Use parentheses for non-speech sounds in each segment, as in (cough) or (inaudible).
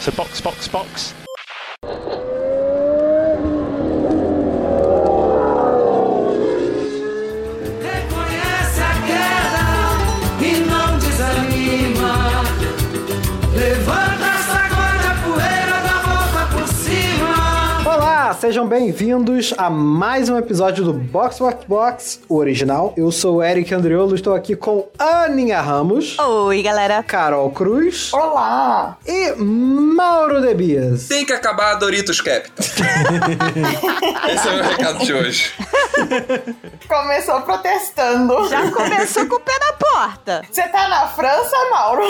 So box, box, box. Sejam bem-vindos a mais um episódio do Box Box Box, o original. Eu sou o Eric Andriolo, estou aqui com Aninha Ramos, Oi, galera. Carol Cruz Olá! e Mauro Debias. Tem que acabar a Doritos Capital. (laughs) Esse é o meu recado de hoje. Começou protestando. Já começou com o pé na porta. Você tá na França, Mauro?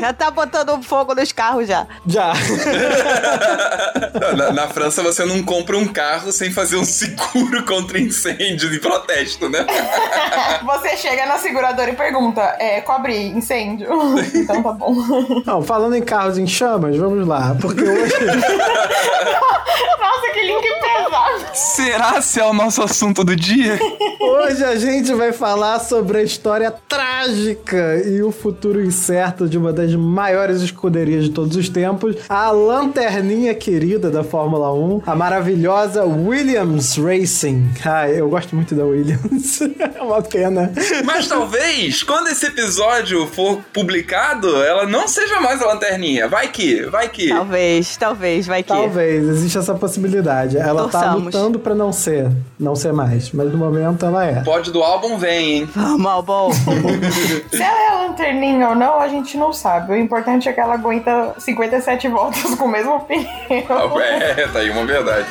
Já tá botando fogo nos carros já. Já. (laughs) Na, na França você não compra um carro sem fazer um (laughs) seguro contra incêndio de protesto, né? (laughs) Você chega na seguradora e pergunta: é, cobre incêndio? (laughs) Então tá bom. Não, falando em carros em chamas, vamos lá, porque hoje Nossa, que link pesado. Será se é o nosso assunto do dia? Hoje a gente vai falar sobre a história trágica e o futuro incerto de uma das maiores escuderias de todos os tempos, a lanterninha querida da Fórmula 1, a maravilhosa Williams Racing. Ai, eu gosto muito da Williams. (laughs) é uma pena. Mas talvez, quando esse episódio for publicado, ela não seja mais a lanterninha. Vai que, vai que. Talvez, talvez, vai que. Talvez, existe essa possibilidade. Ela tá Torçamos. lutando pra não ser, não ser mais, mas no momento ela é. Pode do álbum vem, hein? Vamos, Albon. (laughs) Se ela é lanterninha ou não, a gente não sabe. O importante é que ela aguenta 57 voltas com o mesmo pneu. É, tá aí uma verdade.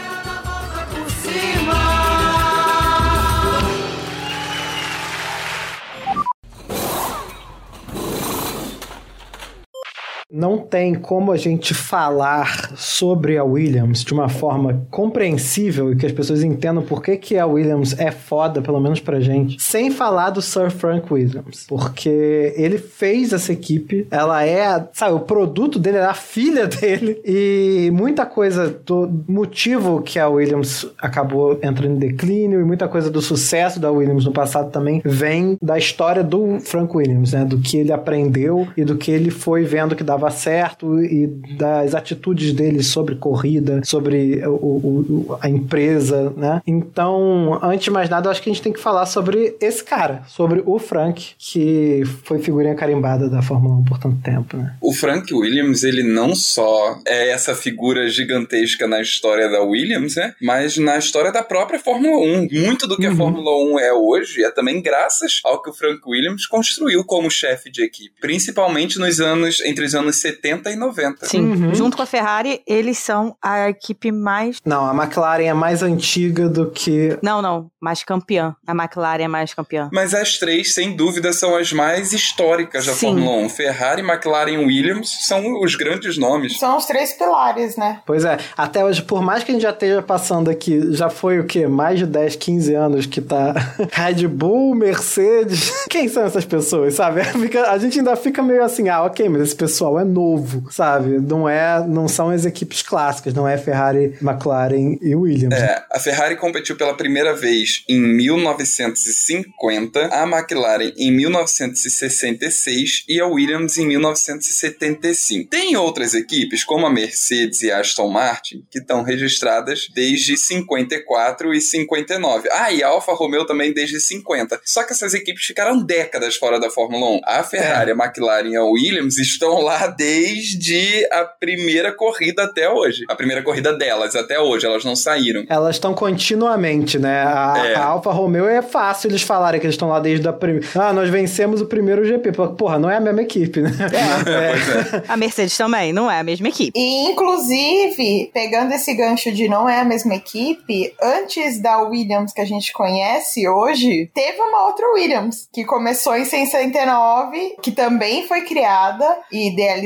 Não tem como a gente falar sobre a Williams de uma forma compreensível e que as pessoas entendam por que, que a Williams é foda, pelo menos pra gente, sem falar do Sir Frank Williams. Porque ele fez essa equipe, ela é, sabe, o produto dele é a filha dele e muita coisa do motivo que a Williams acabou entrando em declínio e muita coisa do sucesso da Williams no passado também vem da história do Frank Williams, né? Do que ele aprendeu e do que ele foi vendo que dava certo e das atitudes dele sobre corrida, sobre o, o- a empresa, né? Então, antes de mais nada, eu acho que a gente tem que falar sobre esse cara, sobre o Frank, que foi figurinha carimbada da Fórmula 1 por tanto tempo, né? O Frank Williams, ele não só é essa figura gigantesca na história da Williams, né? Mas na história da própria Fórmula 1. Muito do que a Fórmula 1 é hoje é também graças ao que o Frank Williams construiu como chefe de equipe. Principalmente nos anos, entre os anos 70 e 90. Sim, Uhum. junto com a Ferrari, eles são a equipe mais. Não, a McLaren é mais antiga do que Não, não, mais campeã. A McLaren é mais campeã. Mas as três, sem dúvida, são as mais históricas da Sim. Fórmula 1. Ferrari, McLaren e Williams são os grandes nomes. São os três pilares, né? Pois é, até hoje, por mais que a gente já esteja passando aqui, já foi o quê? Mais de 10, 15 anos que tá (laughs) Red Bull, Mercedes. Quem são essas pessoas, sabe? (laughs) A gente ainda fica meio assim, ah, ok, mas esse pessoal é novo, sabe? Não é, não são as equipes clássicas, não é Ferrari, McLaren e Williams. É, a Ferrari competiu pela primeira vez em 1950, a McLaren em 1966 e a Williams em 1975. Tem outras equipes, como a Mercedes e a Aston Martin, que estão registradas desde 54 e 59. Ah, e a Alfa Romeo também desde 50. Só que essas equipes ficaram décadas fora da Fórmula 1. A Ferrari, a McLaren e a Williams estão lá desde a primeira corrida até hoje. A primeira corrida delas até hoje, elas não saíram. Elas estão continuamente, né? A, É. a Alfa Romeo é fácil eles falarem que eles estão lá desde a primeira. Ah, nós vencemos o primeiro GP. Porra, não é a mesma equipe, né? (laughs) (laughs) É. A Mercedes também, não é a mesma equipe. E, inclusive, pegando esse gancho de não é a mesma equipe, antes da Williams que a gente conhece hoje, teve uma outra Williams, que começou em 69, que também foi criada e idealizada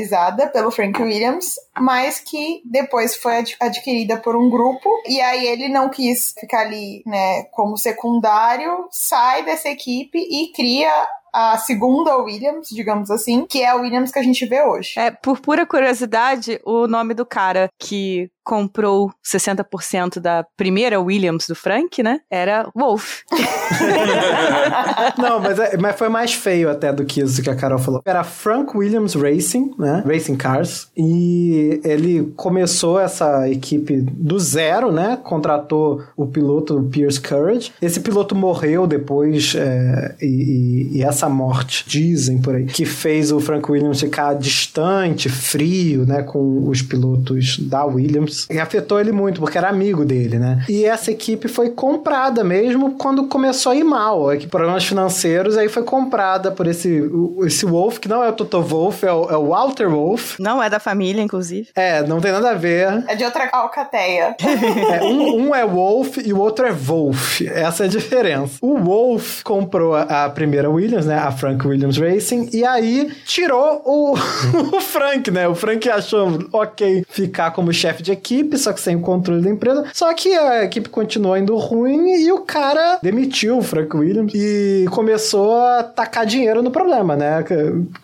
pelo Frank Williams, mas que depois foi ad- adquirida por um grupo, e aí ele não quis ficar ali, né, como secundário, sai dessa equipe e cria a segunda Williams, digamos assim, que é a Williams que a gente vê hoje. É, por pura curiosidade, o nome do cara que comprou 60% da primeira Williams do Frank, né? Era Wolf. (laughs) Não, mas, é- mas foi mais feio até do que isso que a Carol falou. Era Frank Williams Racing, né? Racing Cars. E ele começou essa equipe do zero, né? Contratou o piloto Pierce Courage. Esse piloto morreu depois, é, e, e- e essa morte, dizem por aí, que fez o Frank Williams ficar distante, frio, né? Com os pilotos da Williams. E afetou ele muito, porque era amigo dele, né? E essa equipe foi comprada mesmo quando começou a ir mal. É que problemas financeiros, aí foi comprada por esse, esse Wolf, que não é o Toto Wolff, é o, é o Walter Wolf. Não é da família, inclusive. É, não tem nada a ver. É de outra alcateia. (laughs) É, um, um é Wolf e o outro é Wolf. Essa é a diferença. O Wolf comprou a, a primeira Williams, né? A Frank Williams Racing, e aí tirou o, (laughs) o Frank, né? O Frank achou ok ficar como chefe de equipe, só que sem o controle da empresa. Só que a equipe continuou indo ruim e o cara demitiu o Frank Williams e começou a tacar dinheiro no problema, né? Que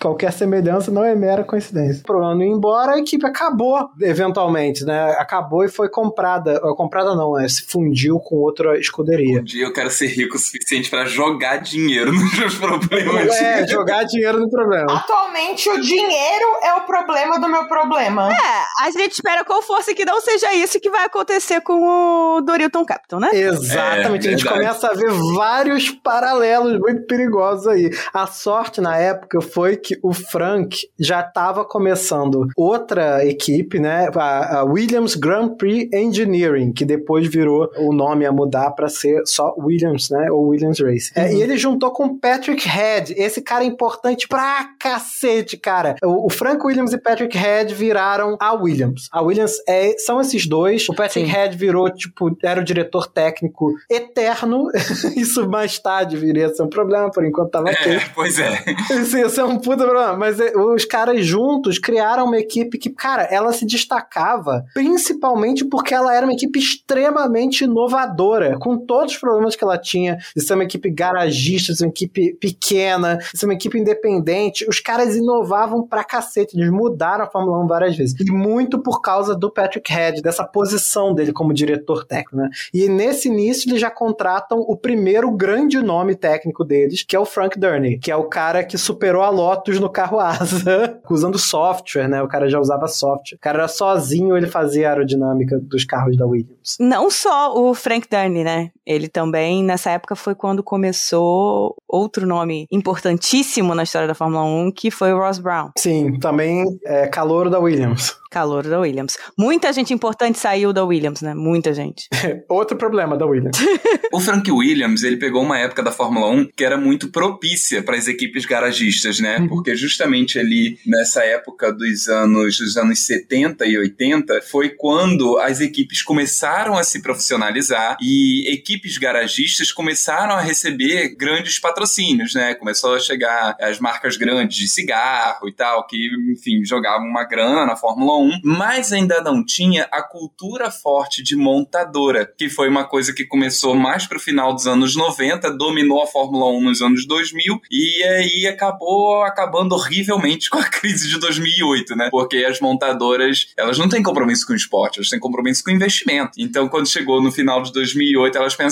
Qualquer semelhança não é mera coincidência. Pro ano ir embora, a equipe acabou, eventualmente, né? Acabou e foi comprada. Ou Comprada não, né? Se fundiu com outra escuderia. Um dia eu quero ser rico o suficiente pra jogar dinheiro nos meus problemas. É, jogar dinheiro no problema. Atualmente, o dinheiro é o problema do meu problema. É, a gente espera com força que não seja isso que vai acontecer com o Dorilton Captain, né? Exatamente, É, a gente verdade. começa a ver vários paralelos muito perigosos aí. A sorte na época foi que o Frank já estava começando outra equipe, né? A, a Williams Grand Prix Engineering, que depois virou o nome a mudar para ser só Williams, né? Ou Williams Racing. É, e ele juntou com Patrick Head, esse cara é importante pra cacete, cara. O, o Frank Williams e Patrick Head viraram a Williams. A Williams é, são esses dois. O Patrick Sim. Head virou, tipo, era o diretor técnico eterno. (laughs) Isso mais tarde viria a ser um problema, por enquanto tava ok. É, (laughs) pois é. Isso ia ser um puta problema. Mas é, os caras juntos criaram uma equipe que, cara, ela se destacava principalmente porque ela era uma equipe extremamente inovadora, com todos os problemas que ela tinha, de ser uma equipe garagista, de ser uma equipe pequena, de ser uma equipe independente. Os caras inovavam pra cacete, eles mudaram a Fórmula 1 várias vezes. E muito por causa do Patrick Head, dessa posição dele como diretor técnico, né? E nesse início eles já contratam o primeiro grande nome técnico deles, que é o Frank Durney, que é o cara que superou a Lotus no carro asa, (laughs) usando software, né? O cara já usava software. O cara era sozinho, ele fazia a aerodinâmica dos carros da Williams. Não só o Frank Durney, né? Ele também, nessa época, foi quando começou outro nome importantíssimo na história da Fórmula 1, que foi o Ross Brown, Sim, também é calouro da Williams. calor da Williams. Muita gente importante saiu da Williams, né? Muita gente. (laughs) Outro problema da Williams. (laughs) O Frank Williams, ele pegou uma época da Fórmula 1 que era muito propícia para as equipes garagistas, né? Uhum. Porque justamente ali nessa época dos anos dos anos 70 e 80 foi quando as equipes começaram a se profissionalizar e equipes garagistas começaram a receber grandes patrocínios, né? Começou a chegar as marcas grandes de cigarro e tal, que, enfim, jogavam uma grana na Fórmula 1, mas ainda não tinha a cultura forte de montadora, que foi uma coisa que começou mais pro final dos anos 90, dominou a Fórmula 1 nos anos 2000 e aí acabou acabando horrivelmente (laughs) com a crise de 2008, né? Porque as montadoras, elas não têm compromisso com o esporte, elas têm compromisso com o investimento. Então, quando chegou no final de 2008, elas pensaram: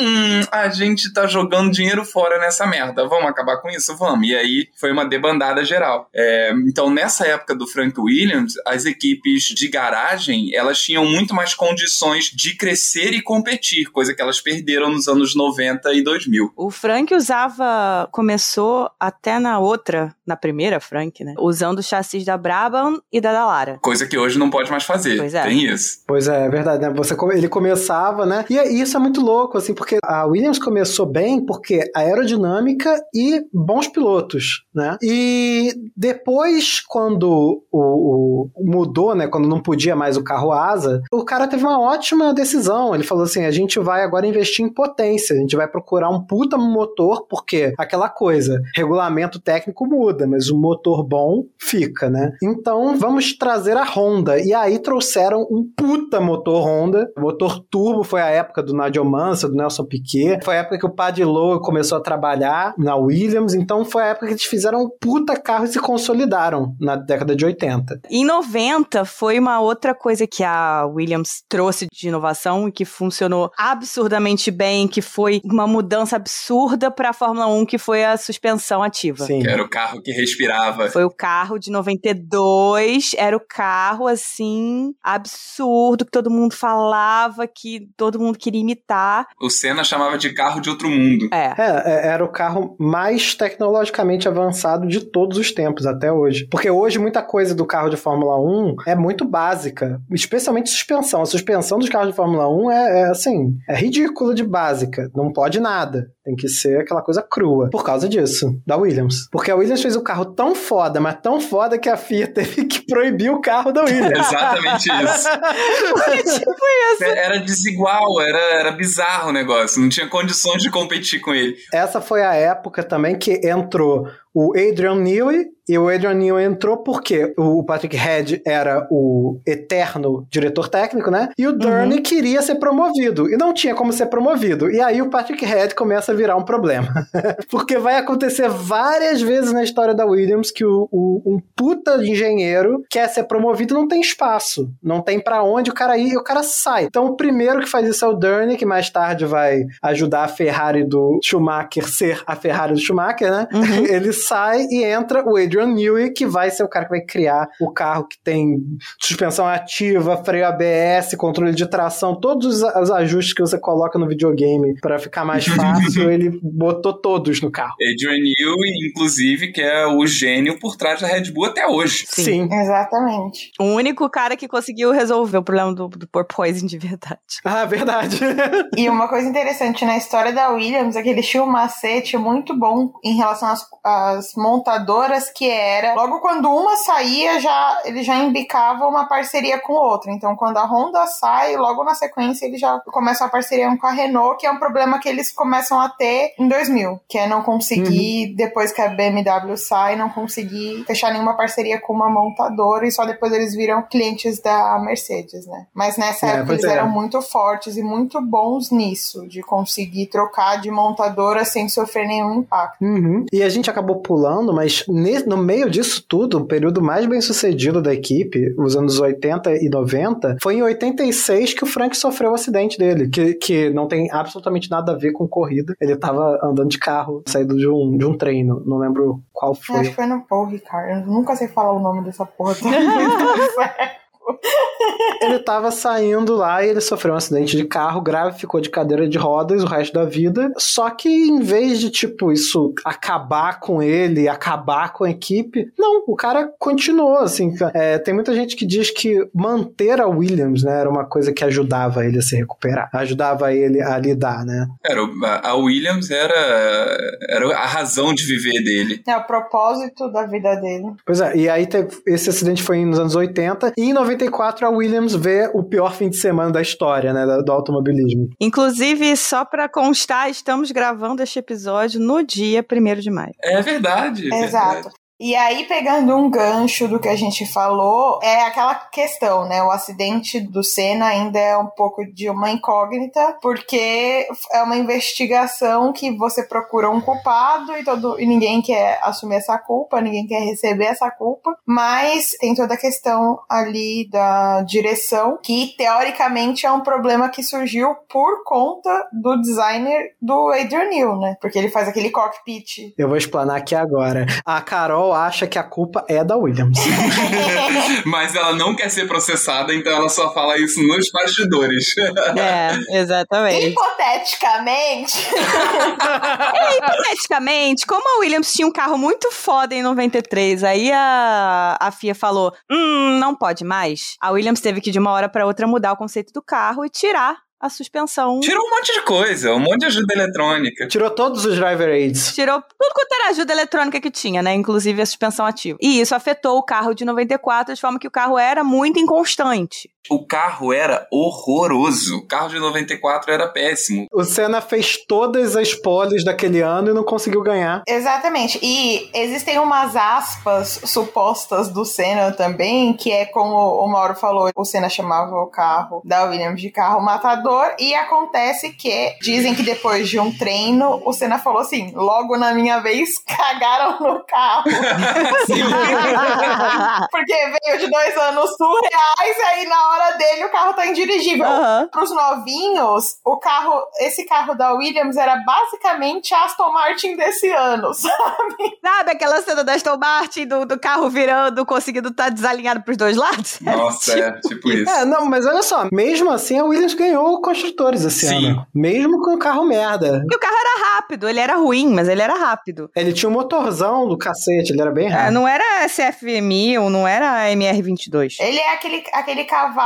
hum, a gente tá jogando dinheiro fora nessa merda, vamos acabar com isso? Vamos. E aí foi uma debandada geral. É, então, nessa época do Frank Williams, as equipes de garagem, elas tinham muito mais condições de crescer e competir, coisa que elas perderam nos anos 90 e 2000. O Frank usava, começou até na outra, na primeira Frank, né? Usando o chassis da Brabham e da Dallara. Coisa que hoje não pode mais fazer. Pois é. Tem isso. Pois é, é verdade, né? Você, ele começava, né? E é- isso é muito louco, assim, porque a Williams começou bem porque aerodinâmica e bons pilotos, né? E depois, quando o, o- mudou, né? Quando não podia mais o carro asa, o cara teve uma ótima decisão. Ele falou assim: a gente vai agora investir em potência, a gente vai procurar um puta motor, porque aquela coisa, regulamento técnico muda. Foda, mas o motor bom fica, né? Então vamos trazer a Honda. E aí trouxeram um puta motor Honda. O motor turbo foi a época do Nigel Mansell, do Nelson Piquet. Foi a época que o Paddy Lowe começou a trabalhar na Williams. Então foi a época que eles fizeram um puta carro e se consolidaram na década de 80. Em 90 foi uma outra coisa que a Williams trouxe de inovação e que funcionou absurdamente bem, que foi uma mudança absurda para a Fórmula 1, que foi a suspensão ativa. Sim. Que era o carro que respirava. Foi o carro de 92, era o carro assim absurdo que todo mundo falava, que todo mundo queria imitar. O Senna chamava de carro de outro mundo. É. É, é, era o carro mais tecnologicamente avançado de todos os tempos até hoje. Porque hoje muita coisa do carro de Fórmula 1 é muito básica, especialmente suspensão. A suspensão dos carros de Fórmula 1 é, é assim, é ridícula de básica, não pode nada. Tem que ser aquela coisa crua. Por causa disso, da Williams. Porque a Williams fez o carro tão foda, mas tão foda que a FIA teve que proibir o carro da Williams. (laughs) Exatamente isso. tipo isso. Era desigual, era, era bizarro o negócio. Não tinha condições de competir com ele. Essa foi a época também que entrou o Adrian Newey, e o Adrian Newey entrou porque o Patrick Head era o eterno diretor técnico, né? E o Durney queria ser promovido, e não tinha como ser promovido. E aí o Patrick Head começa a virar um problema. (laughs) porque vai acontecer várias vezes na história da Williams que o, o- um puta engenheiro quer ser promovido e não tem espaço. Não tem pra onde o cara ir e o cara sai. Então o primeiro que faz isso é o Durney, que mais tarde vai ajudar a Ferrari do Schumacher ser a Ferrari do Schumacher, né? (laughs) Ele sai e entra o Adrian Newey, que vai ser o cara que vai criar o carro que tem suspensão ativa, freio ABS, controle de tração, todos os, ajustes que você coloca no videogame pra ficar mais (laughs) fácil, ele botou todos no carro. Adrian Newey, inclusive, que é o gênio por trás da Red Bull até hoje. Sim. Exatamente. O único cara que conseguiu resolver o problema do, do porpoising de verdade. (laughs) Ah, verdade. (laughs) E uma coisa interessante na história da Williams é que eles tinham um macete muito bom em relação às, às montadoras, que era logo quando uma saía, já ele já embicava uma parceria com outra. Então, quando a Honda sai, logo na sequência ele já começa a parceria com a Renault, que é um problema que eles começam a ter em 2000, que é não conseguir, depois que a BMW sai, não conseguir fechar nenhuma parceria com uma montadora e só depois eles viram clientes da Mercedes, né? Mas nessa É, época eles é. eram muito fortes e muito bons nisso, de conseguir trocar de montadora sem sofrer nenhum impacto. Uhum. E a gente acabou pulando, mas no meio disso tudo, o período mais bem sucedido da equipe, os anos 80 e 90, foi em 86 que o Frank sofreu o acidente dele, que, que não tem absolutamente nada a ver com corrida. Ele tava andando de carro, saído de um, de um treino, não lembro qual Eu Acho foi. que foi no Paul Ricard. Eu nunca sei falar o nome dessa porra. (laughs) Ele tava saindo lá e ele sofreu um acidente de carro grave, ficou de cadeira de rodas o resto da vida. Só que em vez de, tipo, isso acabar com ele, acabar com a equipe, não, o cara continuou, assim. É, tem muita gente que diz que manter a Williams, né, era uma coisa que ajudava ele a se recuperar, ajudava ele a lidar, né? Era, a Williams era, era a razão de viver dele. é o propósito da vida dele. Pois é, e aí teve, esse acidente foi nos anos 80, e em 94 a Williams vê o pior fim de semana da história, né, do, automobilismo. Inclusive, só pra constar, estamos gravando este episódio no dia 1 de maio. É verdade. é verdade. E aí, pegando um gancho do que a gente falou, é aquela questão, né? O acidente do Senna ainda é um pouco de uma incógnita, porque é uma investigação que você procura um culpado e, todo, e ninguém quer assumir essa culpa, ninguém quer receber essa culpa, mas tem toda a questão ali da direção, que teoricamente é um problema que surgiu por conta do designer do Adrian Newey, né? Porque ele faz aquele cockpit Eu vou explanar aqui agora. A Carol acha que a culpa é da Williams. (laughs) Mas ela não quer ser processada, então ela só fala isso nos bastidores. É, exatamente. Hipoteticamente, (laughs) É, hipoteticamente, como a Williams tinha um carro muito foda em 93, aí a, a FIA falou: hum, não pode mais. A Williams teve que de uma hora pra outra mudar o conceito do carro e tirar a suspensão. Tirou um monte de coisa, um monte de ajuda eletrônica. Tirou todos os driver aids. Tirou tudo quanto era ajuda eletrônica que tinha, né? Inclusive a suspensão ativa. E isso afetou o carro de 94 de forma que o carro era muito inconstante. O carro era horroroso. O carro de 94 era péssimo. O Senna fez todas as poles daquele ano e não conseguiu ganhar. Exatamente. E existem umas aspas supostas do Senna também, que é como o Mauro falou, o Senna chamava o carro da Williams de carro matador, e acontece que dizem que depois de um treino, o Senna falou assim: logo na minha vez, (laughs) cagaram no carro. (laughs) (laughs) Porque veio de dois anos surreais, e aí na hora dele o carro tá indirigível. Aham. Pros novinhos, o carro, esse carro da Williams era basicamente a Aston Martin desse ano, (laughs) sabe? Sabe aquela cena da Aston Martin, do, do carro virando, conseguindo estar desalinhado pros dois lados? (laughs) Nossa, é tipo isso. É, não, mas olha só, mesmo assim a Williams ganhou construtores esse Sim. ano. Mesmo com o carro merda. Porque o carro era rápido, ele era ruim, mas ele era rápido. Ele tinha um motorzão do cacete, ele era bem É, rápido. não era SF1000, não era MR22. Ele é aquele, aquele cavalo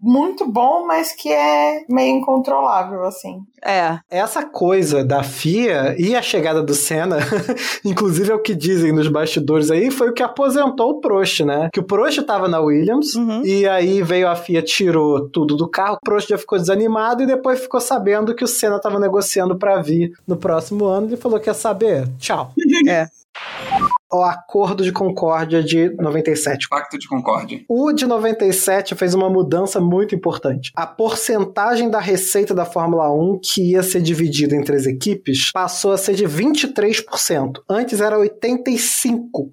muito bom, mas que é meio incontrolável, assim. É. Essa coisa da FIA e a chegada do Senna, (laughs) inclusive é o que dizem nos bastidores aí, foi o que aposentou o Prost, né? Que o Prost tava na Williams Uhum. e aí veio a FIA, tirou tudo do carro, o Prost já ficou desanimado e depois ficou sabendo que o Senna tava negociando pra vir no próximo ano. Ele falou: quer saber? Tchau. (laughs) É. O Acordo de Concórdia de 97. Pacto de Concórdia. O de 97 fez uma mudança muito importante. A porcentagem da receita da Fórmula 1 que ia ser dividida entre as equipes passou a ser de 23%. Antes era 85%.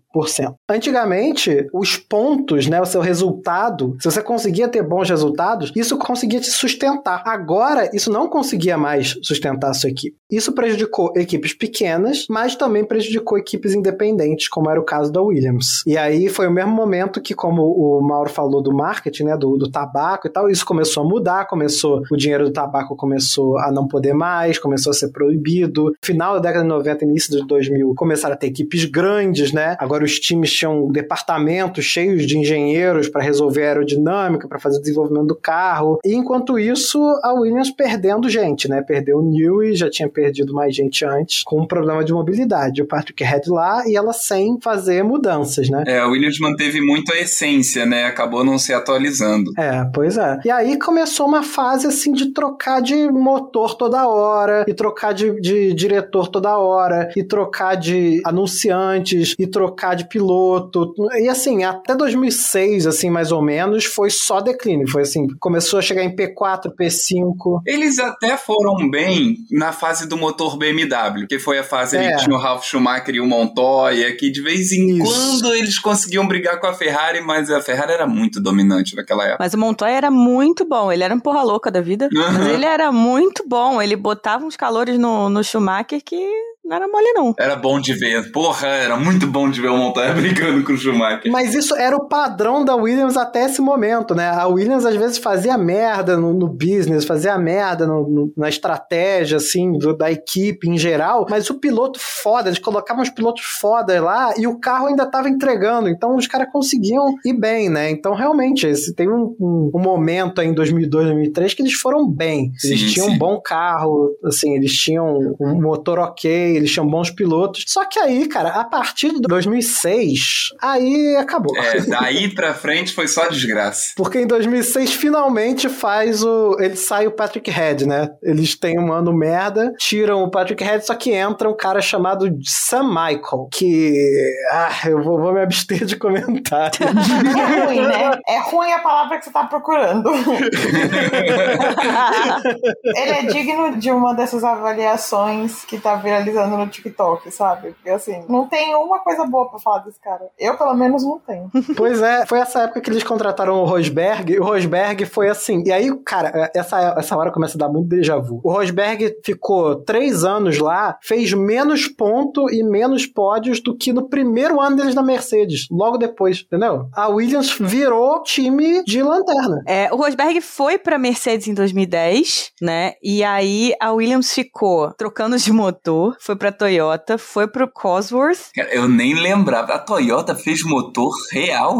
Antigamente, os pontos, né, o seu resultado, se você conseguia ter bons resultados, isso conseguia te sustentar. Agora, isso não conseguia mais sustentar a sua equipe. Isso prejudicou equipes pequenas, mas também prejudicou equipes independentes, como era o caso da Williams. E aí foi o mesmo momento que, como o Mauro falou do marketing, né, do, do tabaco e tal, isso começou a mudar, começou, o dinheiro do tabaco começou a não poder mais, começou a ser proibido. Final da década de 90, início de 2000, começaram a ter equipes grandes, né? Agora os times tinham departamentos cheios de engenheiros para resolver a aerodinâmica, para fazer o desenvolvimento do carro. E enquanto isso, a Williams perdendo gente, né? Perdeu o Newey, já tinha perdido mais gente antes, com um problema de mobilidade. O Patrick Head lá e ela sem fazer mudanças, né? É, a Williams manteve muito a essência, né? Acabou não se atualizando. É, pois é. E aí começou uma fase assim de trocar de motor toda hora, e trocar de, de diretor toda hora, e trocar de anunciantes, e trocar de piloto. E assim, até 2006, assim, mais ou menos, foi só declínio. Foi assim, começou a chegar em P4, P5. Eles até foram bem na fase do motor BMW, que foi a fase É. que tinha o Ralf Schumacher e o Montoya, que de vez em Isso. quando eles conseguiam brigar com a Ferrari, mas a Ferrari era muito dominante naquela época. Mas o Montoya era muito bom. Ele era um porra louca da vida. Aham. Mas ele era muito bom. Ele botava uns calores no, no Schumacher que não era mole, não. Era bom de ver. Porra, era muito bom de ver o Montoya (laughs) brigando com o Schumacher. Mas isso era o padrão da Williams até esse momento, né? A Williams às vezes fazia merda no, no business, fazia merda no- no- na estratégia, assim, do- da equipe em geral, mas o piloto foda, eles colocavam os pilotos foda lá e o carro ainda tava entregando, então os caras conseguiam ir bem, né? Então realmente, esse, tem um, um- um momento aí em 2002, 2003 que eles foram bem. Eles Sim, tinham sim. um bom carro, assim, eles tinham um motor ok, eles tinham bons pilotos. Só que aí, cara, a partir de 2006, aí acabou. É, daí pra frente foi só desgraça. Porque em 2006 finalmente faz o. Ele sai o Patrick Head, né? Eles têm um ano merda, tiram o Patrick Head, só que entra um cara chamado Sam Michael, que. Ah, eu vou, vou me abster de comentar. (laughs) É ruim, né? É ruim a palavra que você tá procurando. (laughs) Ele é digno de uma dessas avaliações que tá viralizando no TikTok, sabe? Porque assim, não tem uma coisa boa pra falar desse cara. Eu, pelo menos, não tenho. (laughs) pois é, foi essa época que eles contrataram o Rosberg, e o Rosberg foi assim. E aí, cara, essa, essa hora começa a dar muito déjà vu. O Rosberg ficou três anos lá, fez menos ponto e menos pódios do que no primeiro ano deles na Mercedes, logo depois, entendeu? A Williams virou time de lanterna. É, o Rosberg foi pra Mercedes em 2010, né? E aí a Williams ficou trocando de motor, foi pra Toyota, foi pro Cosworth. Cara, eu nem lembrava. A Toyota fez motor real?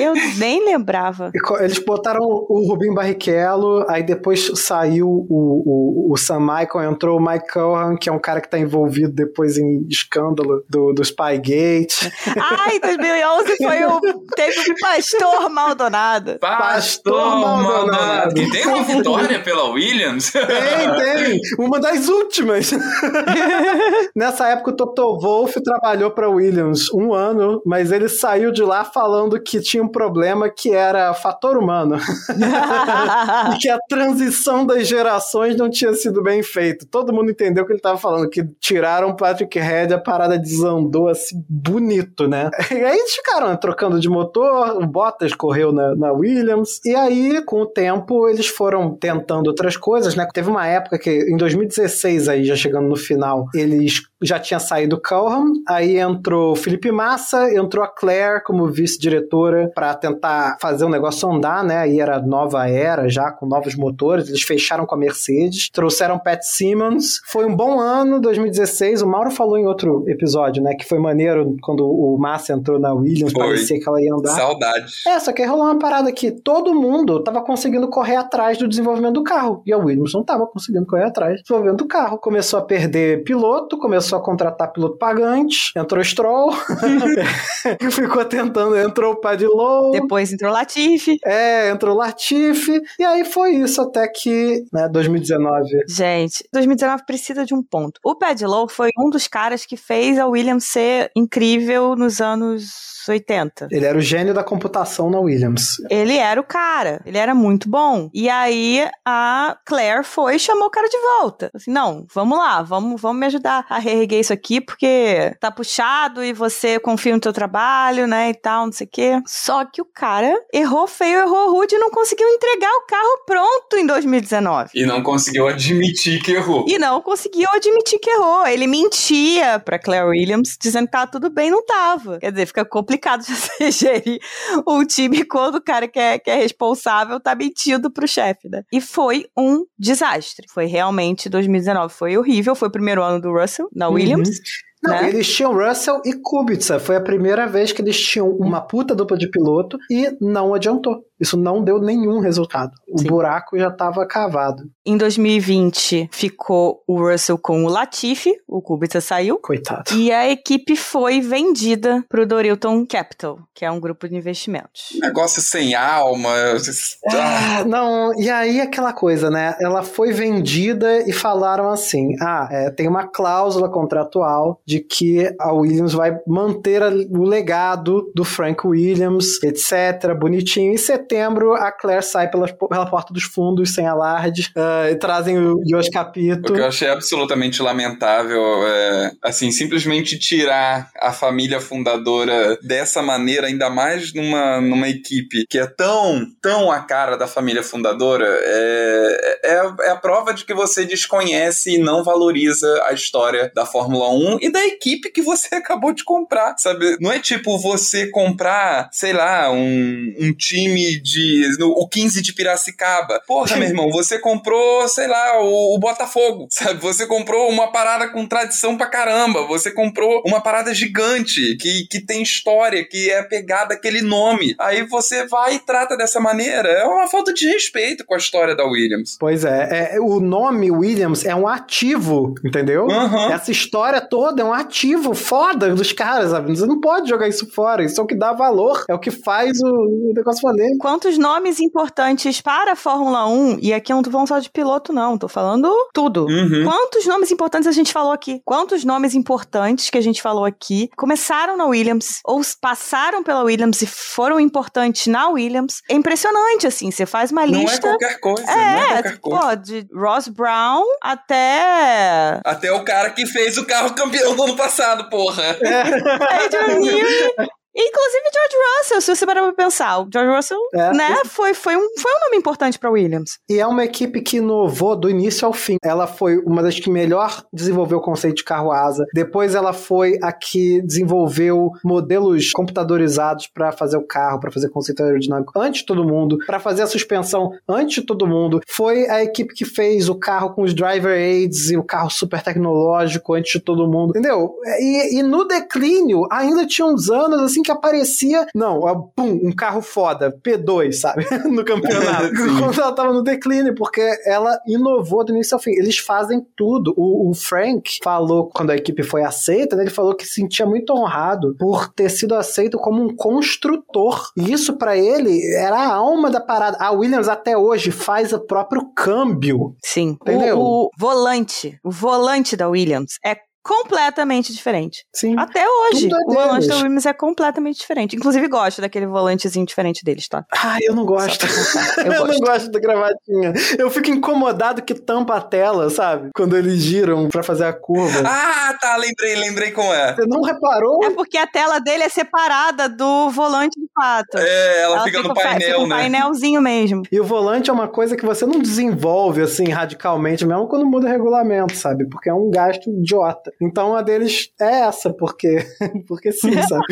Eu (laughs) nem lembrava. Eles botaram o Rubinho Barrichello, aí depois saiu o, o, o Sam Michael, entrou o Mike Cohan, que é um cara que tá envolvido depois em escândalo do, do Spygate. (laughs) Ai, 2011 foi o. Teve o Pastor Maldonado. Pastor Maldonado. Que tem uma vitória pela Williams. Tem, tem! Uma das últimas! (laughs) (laughs) Nessa época o Toto Wolff trabalhou para Williams um ano, mas ele saiu de lá falando que tinha um problema que era fator humano. (laughs) e que a transição das gerações não tinha sido bem feita. Todo mundo entendeu o que ele estava falando, que tiraram o Patrick Head, a parada desandou assim, bonito, né? E aí eles ficaram né, trocando de motor, o Bottas correu na, na Williams, e aí, com o tempo, eles foram tentando outras coisas, né? Teve uma época que, em 2016, aí, já chegando no final, eles já tinha saído o Calhoun, aí entrou o Felipe Massa, entrou a Claire como vice-diretora para tentar fazer o negócio andar, né? Aí era nova era já, com novos motores, eles fecharam com a Mercedes, trouxeram Pat Simmons. Foi um bom ano, 2016. O Mauro falou em outro episódio, né? Que foi maneiro quando o Massa entrou na Williams, Foi. parecia que ela ia andar. Saudades. É, só que aí rolou uma parada que todo mundo tava conseguindo correr atrás do desenvolvimento do carro. E a Williams não tava conseguindo correr atrás do desenvolvimento do carro. Começou a perder piloto, começou a contratar piloto pagante, entrou Stroll, (laughs) (laughs) ficou tentando, entrou o Padlow. Depois entrou Latifi. É, entrou Latifi, e aí foi isso até que, né, 2019. Gente, 2019 precisa de um ponto. O Padlow foi um dos caras que fez a Williams ser incrível nos anos 80. Ele era o gênio da computação na Williams. Ele era o cara, ele era muito bom. E aí a Claire foi e chamou o cara de volta. Assim, não, vamos lá, vamos, vamos me ajudar a reerguer isso aqui, porque tá puxado e você confia no teu trabalho, né, e tal, não sei o quê. Só que o cara errou feio, errou rude e não conseguiu entregar o carro pronto em 2019. E não conseguiu admitir que errou. E não conseguiu admitir que errou. Ele mentia pra Claire Williams, dizendo que tava tudo bem, não tava. Quer dizer, fica complicado (laughs) de você gerir um time quando o cara que é, que é responsável tá mentindo pro chefe, né? E foi um desastre. Foi realmente 2019, foi horrível. Foi o primeiro ano do Russell na Williams. Não, né? eles tinham Russell e Kubica. Foi a primeira vez que eles tinham uma puta dupla de piloto e não adiantou. Isso não deu nenhum resultado. O Sim. buraco já estava cavado. Em 2020 ficou o Russell com o Latifi, o Kubica saiu. Coitado. E a equipe foi vendida pro Dorilton Capital, que é um grupo de investimentos. Negócio sem alma. Ah, Ah, não, e aí aquela coisa, né? Ela foi vendida e falaram assim: ah, é, tem uma cláusula contratual de que a Williams vai manter a- o legado do Frank Williams, etc. Bonitinho. Em setembro, a Claire sai pela, pela porta dos fundos sem alarde ah, e trazem o Yosh O Capito. que eu achei absolutamente lamentável é, assim, simplesmente tirar a família fundadora dessa maneira, ainda mais numa, numa equipe que é tão, tão a cara da família fundadora, é, é, é a prova de que você desconhece e não valoriza a história da Fórmula 1 e da equipe que você (laughs) acabou de comprar, sabe? Não é tipo você comprar, sei lá, um, um time de. no- o 15 de Piracicaba. Porra, (laughs) meu irmão, você comprou, sei lá, o, o Botafogo, (laughs) sabe? Você comprou uma parada com tradição pra caramba. Você comprou uma parada gigante que, que tem história, que é pegada aquele nome. Aí você vai e trata dessa maneira. É uma falta de respeito com a história da Williams. Pois é, é, o nome Williams é um ativo, entendeu? Aham. Essa história toda é um ativo foda dos caras, sabe? Você não pode jogar isso fora. Isso é o que dá valor, é o que faz o, o negócio valer. Quantos nomes importantes para a Fórmula 1, e aqui eu não tô falando só de piloto, não, tô falando tudo. Uhum. Quantos nomes importantes a gente falou aqui? Quantos nomes importantes que a gente falou aqui começaram na Williams ou passaram pela Williams e foram importantes na Williams? É impressionante, assim. Você faz uma Não é lista. qualquer coisa, não é É, qualquer coisa. pô, de Ross Brown até Até o cara que fez o carro campeão do ano passado, porra. Adrian Newey Inclusive George Russell, se você parar pra pensar. O George Russell, É. né, foi, foi, um, foi um nome importante pra Williams. E é uma equipe que inovou do início ao fim. Ela foi uma das que melhor desenvolveu o conceito de carro asa. Depois ela foi a que desenvolveu modelos computadorizados para fazer o carro, para fazer conceito aerodinâmico antes de todo mundo, para fazer a suspensão antes de todo mundo. Foi a equipe que fez o carro com os driver aids e o carro super tecnológico antes de todo mundo. Entendeu? E, e no declínio ainda tinha uns anos assim que aparecia, não, ó, pum, um carro foda, P2, sabe? (laughs) no campeonato. (laughs) Quando ela tava no declínio, porque ela inovou do início ao fim. Eles fazem tudo. O, o Frank falou, quando a equipe foi aceita, né, ele falou que se sentia muito honrado por ter sido aceito como um construtor. E isso pra ele era a alma da parada. A Williams até hoje faz o próprio câmbio. Sim. Entendeu? O, o volante, o volante da Williams é completamente diferente. Sim. Até hoje, Tudo é o volante da Williams é completamente diferente. Inclusive, gosto daquele volantezinho diferente deles, tá? Ah, eu não gosto. (laughs) Eu Eu, não gosto. da gravatinha. Eu fico incomodado que tampa a tela, sabe? Quando eles giram pra fazer a curva. Ah, tá, lembrei, lembrei como é. Você não reparou? É porque a tela dele é separada do volante de fato. É, ela, fica, no fa- painel, fica um né? painelzinho mesmo. E o volante é uma coisa que você não desenvolve assim radicalmente, mesmo quando muda o regulamento, sabe? Porque é um gasto idiota. Então a deles é essa, porque, (laughs) porque sim, (laughs) sabe?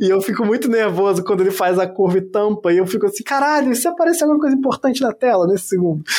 e eu fico muito nervoso quando ele faz a curva e tampa, e eu fico assim, caralho, e se aparecer alguma coisa importante na tela nesse segundo? (laughs)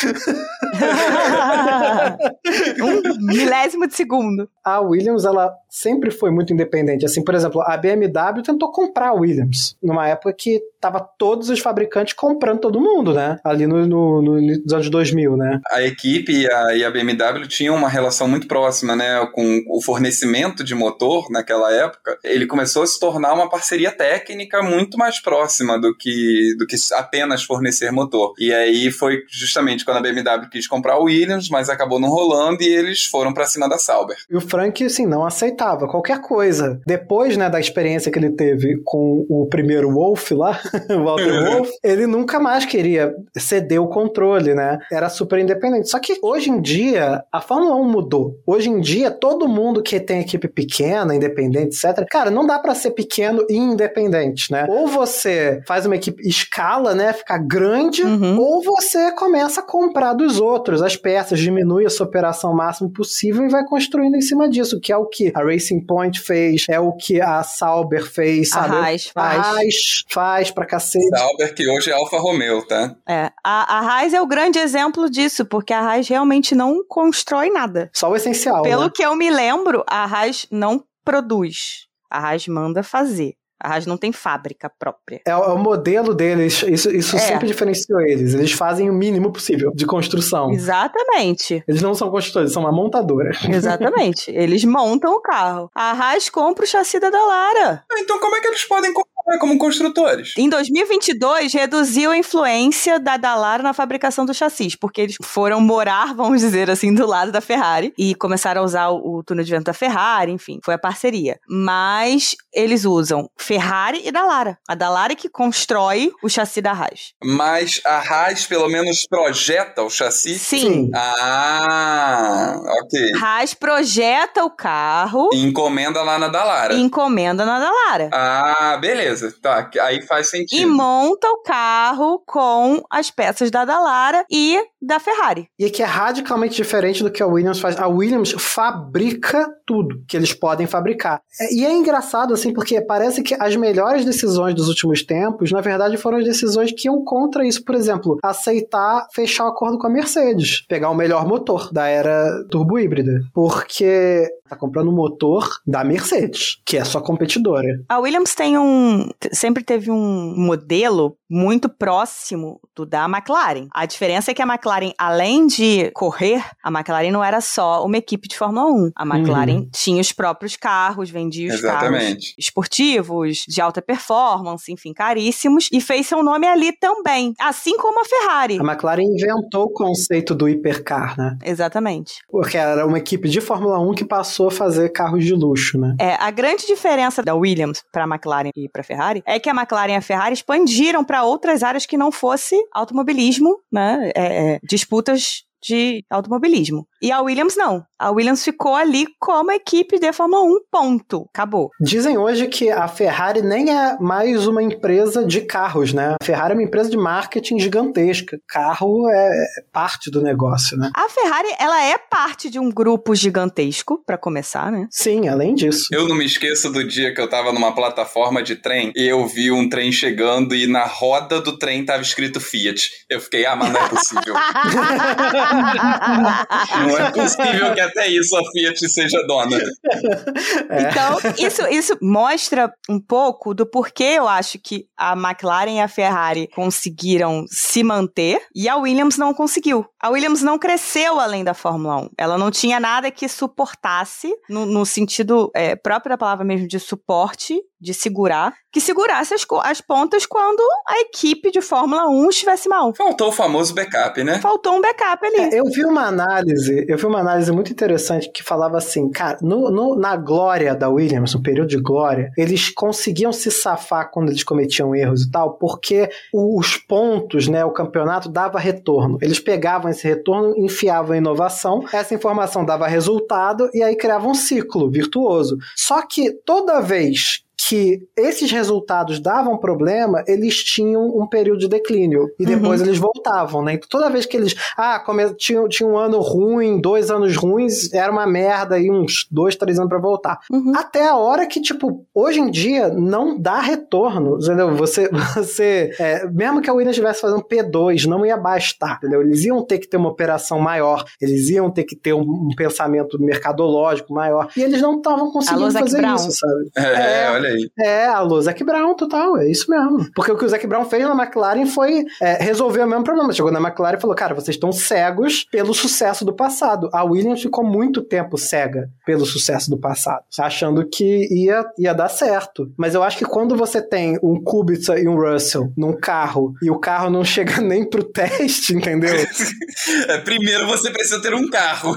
um milésimo de segundo. A Williams, ela sempre foi muito independente. Assim, por exemplo, a BMW tentou comprar a Williams numa época que tava todos os fabricantes comprando todo mundo, né? Ali no, no, no- nos anos 2000, né? A equipe e a, e a BMW tinham uma relação muito próxima, né, com o fornecimento de motor naquela época. Ele começou a se tornar uma parceria técnica muito mais próxima do que, do que apenas fornecer motor. E aí foi justamente quando a BMW quis comprar o Williams, mas acabou não rolando e eles foram pra cima da Sauber. E o Frank, assim, não aceitava qualquer coisa. Depois, né, da experiência que ele teve com o primeiro Wolf lá, (laughs) o Walter Wolf, ele nunca mais queria ceder o controle, né? Era super independente. Só que hoje em dia, a Fórmula 1 mudou. Hoje em dia, todo mundo que tem equipe pequena, independente, etc., cara, não dá pra ser pequeno e independente, né? Ou você faz uma equipe escala, né, ficar grande, Uhum. ou você começa a comprar dos outros as peças, diminui a sua operação o máximo possível e vai construindo em cima disso, que é o que a Racing Point fez, é o que a Sauber fez, A sabe? Haas A faz. Haas faz pra cacete. Sauber, que hoje é Alfa Romeo, tá? É, a, a Haas é o grande exemplo disso, porque a Haas realmente não constrói nada. Só o essencial, Pelo né? que eu me lembro, a Haas não produz. A Haas manda fazer. A Haas não tem fábrica própria. É, o- é o modelo deles, isso, isso É. sempre diferenciou eles. Eles fazem o mínimo possível de construção. Exatamente. Eles não são construtores, são uma montadora. (laughs) Exatamente. Eles montam o carro. A Haas compra o chassi da. Ah, Então como é que eles podem concorrer como construtores? Em 2022, reduziu a influência da Dallara na fabricação dos chassis, porque eles foram morar, vamos dizer assim, do lado da Ferrari e começaram a usar o, o túnel de vento da Ferrari, enfim, foi a parceria. Mas eles usam Ferrari e Dallara. A Dallara é que constrói o chassi da Haas. Mas a Haas pelo menos projeta o chassi? Sim. Ah, ok. Haas projeta o carro E encomenda lá na Dallara. e encomenda na Dallara. Ah, beleza. Tá, aí faz E sentido. monta o carro com as peças da Dallara e da Ferrari. E que é radicalmente diferente do que a Williams faz. A Williams fabrica tudo que eles podem fabricar. É, E é engraçado, assim, porque parece que as melhores decisões dos últimos tempos, na verdade, foram as decisões que iam contra isso. Por exemplo, aceitar fechar o acordo com a Mercedes. Pegar o melhor motor da era turbo híbrida. Porque tá comprando um motor da Mercedes, que é sua competidora. A Williams tem um. Sempre teve um modelo muito próximo do da McLaren. A diferença é que a McLaren, além de correr, a McLaren não era só uma equipe de Fórmula 1. A McLaren tinha os próprios carros, vendia os carros Exatamente. esportivos, de alta performance, enfim, caríssimos, e fez seu nome ali também. Assim como a Ferrari. A McLaren inventou o conceito do hipercar, né? Exatamente. Porque era uma equipe de Fórmula 1 que passou a fazer carros de luxo, né? É, a grande diferença da Williams para a McLaren e para a Ferrari é que a McLaren e a Ferrari expandiram para outras áreas que não fosse automobilismo, né? É, é, disputas de automobilismo. E a Williams não. A Williams ficou ali como equipe de Fórmula 1, ponto. Acabou. Dizem hoje que a Ferrari nem é mais uma empresa de carros, né? A Ferrari é uma empresa de marketing gigantesca. Carro é parte do negócio, né? A Ferrari, ela é parte de um grupo gigantesco, pra começar, né? Sim, além disso. Eu não me esqueço do dia que eu tava numa plataforma de trem e eu vi um trem chegando e na roda do trem tava escrito Fiat. Eu fiquei, ah, mas não é possível. (laughs) não é possível que até isso a Fiat seja dona. Então, isso, isso mostra um pouco do porquê eu acho que a McLaren e a Ferrari conseguiram se manter e a Williams não conseguiu. A Williams não cresceu além da Fórmula 1. Ela não tinha nada que suportasse, no, no sentido é, próprio da palavra mesmo, de suporte, de segurar, que segurasse as, as pontas quando a equipe de Fórmula 1 estivesse mal. Faltou o famoso backup, né? Faltou um backup ali. É, eu vi uma análise, eu vi uma análise muito interessante que falava assim, cara, no, no- na glória da Williams, no período de glória, eles conseguiam se safar quando eles cometiam erros e tal, porque os pontos, né, o campeonato dava retorno. Eles pegavam esse retorno, enfiavam inovação, essa informação dava resultado e aí criava um ciclo virtuoso. Só que toda vez que esses resultados davam problema, eles tinham um período de declínio. E depois eles voltavam, né? Então, toda vez que eles. Ah, come, tinha, tinha um ano ruim, dois anos ruins, era uma merda e uns dois, três anos pra voltar. Uhum. Até a hora que, tipo, hoje em dia não dá retorno, entendeu? Você, (laughs) você é, mesmo que a Williams estivesse fazendo P2, não ia bastar, entendeu? Eles iam ter que ter uma operação maior, eles iam ter que ter um, um pensamento mercadológico maior, e eles não estavam conseguindo fazer Brown. isso, sabe? É, É. olha aí. É, alô, Zac Brown, total, é isso mesmo. Porque o que o Zac Brown fez na McLaren foi é, resolver o mesmo problema. Chegou na McLaren e falou, cara, vocês estão cegos pelo sucesso do passado. A Williams ficou muito tempo cega pelo sucesso do passado, achando que ia, ia dar certo. Mas eu acho que quando você tem um Kubica e um Russell num carro e o carro não chega (laughs) nem pro teste, entendeu? É, primeiro você precisa ter um carro.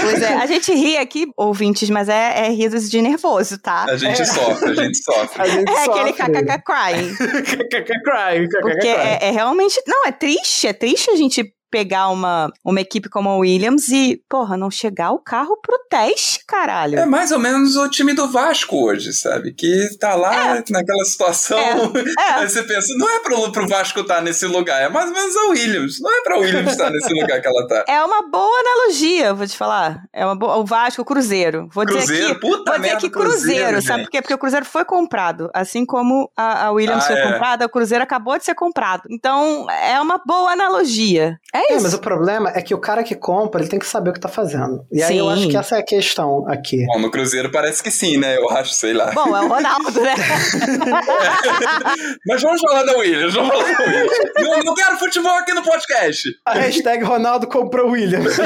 Pois é, a gente ri aqui, ouvintes, mas é, é risos de nervoso, tá? A gente sofre, a gente sofre. A gente É aquele sofre. kkk crying. (laughs) Cry, Porque cry. é, é realmente. Não, é triste. É triste a gente pegar uma, uma equipe como a Williams e, porra, não chegar o carro pro teste, caralho. É mais ou menos o time do Vasco hoje, sabe? Que tá lá naquela situação. É, (laughs) é. Aí você pensa, não é pro, pro Vasco estar nesse lugar, é mais ou menos a Williams. Não é pra Williams estar nesse lugar que ela tá. É uma boa analogia, vou te falar. É uma boa. O Vasco, o Cruzeiro. Vou dizer Cruzeiro, aqui, puta vou dizer merda, aqui Cruzeiro, Cruzeiro, sabe por quê? Porque o Cruzeiro foi comprado. Assim como a, a Williams Ah, foi é. comprada, o Cruzeiro acabou de ser comprado. Então, é uma boa analogia. É É, isso. mas o problema é que o cara que compra, ele tem que saber o que tá fazendo. E aí eu Sim. acho que essa é a questão aqui. Bom, no Cruzeiro parece que sim, né? Eu acho, sei lá. Bom, é o Ronaldo, né? (laughs) Mas vamos falar da Williams, vamos falar da Williams. não, não quero futebol aqui no podcast. A hashtag Ronaldo comprou Williams. (laughs)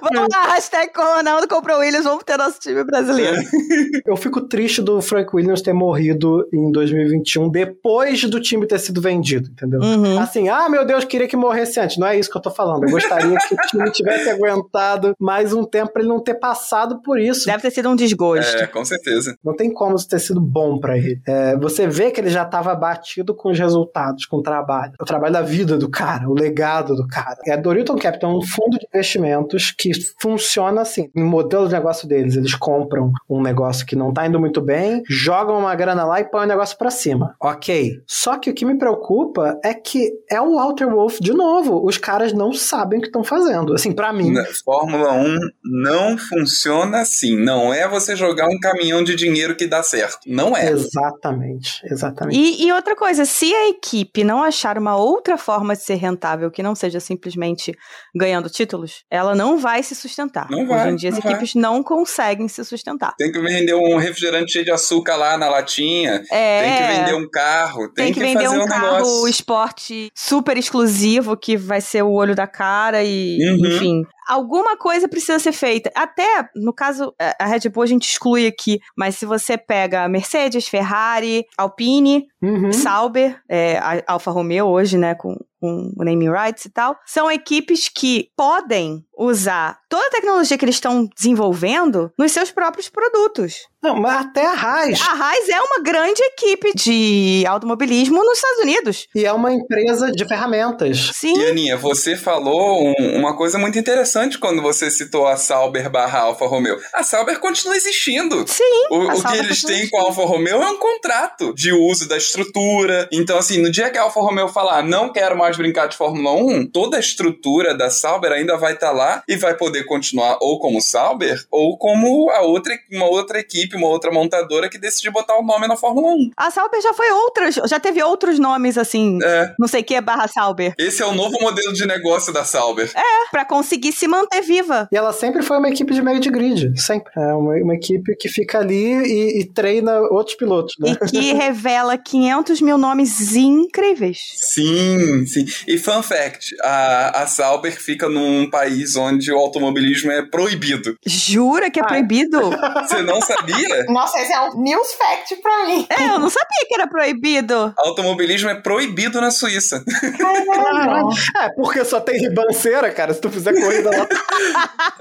vamos lá, hashtag com o Ronaldo comprou o Williams, vamos ter nosso time brasileiro. (laughs) Eu fico triste do Frank Williams ter morrido em 2021, depois do time ter sido vendido, entendeu? Uhum. Assim, ah, meu Deus, queria que morresse antes. Não é isso que eu tô falando. Eu gostaria que o time tivesse aguentado mais um tempo pra ele não ter passado por isso. Deve ter sido um desgosto. É, com certeza. Não tem como isso ter sido bom pra ele. É, você vê que ele já tava batido com os resultados, com o trabalho. O trabalho da vida do cara, o legado do cara. É, a Dorilton Capital é um fundo de investimentos que funciona assim. No modelo de negócio deles, eles compram um negócio que não tá indo muito bem, jogam uma grana lá e põem o negócio pra cima. Ok. Só que o que me preocupa é que é o Walter Wolf de novo. Os caras não sabem o que estão fazendo. Assim, pra mim. Na Fórmula 1 não funciona assim. Não é você jogar um caminhão de dinheiro que dá certo. Não é. Exatamente, exatamente. E, e outra coisa, se a equipe não achar uma outra forma de ser rentável que não seja simplesmente ganhando títulos, ela não vai se sustentar. Não vai, Hoje em dia as não vai. equipes não conseguem se sustentar. Tem que vender um refrigerante cheio de açúcar lá na latinha. É, Tem que vender um carro. Tem, tem que, vender fazer um um carro negócio. esporte super exclusivo que vai ser o olho da cara e, Uhum. enfim. Alguma coisa precisa ser feita. Até, no caso, a Red Bull a gente exclui aqui, mas se você pega Mercedes, Ferrari, Alpine, Uhum. Sauber, é, a Alfa Romeo hoje, né, com, com o naming rights e tal, são equipes que podem usar toda a tecnologia que eles estão desenvolvendo nos seus próprios produtos. Não, mas até a Haas. A Haas é uma grande equipe de automobilismo nos Estados Unidos. E é uma empresa de ferramentas. Sim. E Aninha, você falou um- uma coisa muito interessante quando você citou a Sauber barra Alfa Romeo. A Sauber continua existindo. Sim. O, o que eles têm com a Alfa Romeo é um contrato de uso da estrutura. Então, assim, no dia que a Alfa Romeo falar não quero mais brincar de Fórmula 1, toda a estrutura da Sauber ainda vai estar lá e vai poder continuar ou como Sauber ou como a outra, uma outra equipe, uma outra montadora que decidiu botar o nome na Fórmula 1. A Sauber já foi outras, já teve outros nomes assim, É. não sei o que barra Sauber, Esse é o novo modelo de negócio da Sauber. Pra conseguir se manter viva. E ela sempre foi uma equipe de meio de grid. Sempre. É uma, uma equipe que fica ali e, e treina outros pilotos, né? E que (laughs) revela 500 mil nomes incríveis. Sim, sim. E fun fact, a, a Sauber fica num país onde o automobilismo é proibido. Jura que é Ah. proibido? (laughs) Você não sabia? Nossa, esse é um news fact pra mim. É, eu não sabia que era proibido. Automobilismo é proibido na Suíça. Caralho. (laughs) É, porque só tem ribanceira, cara. Se tu fizer corrida lá.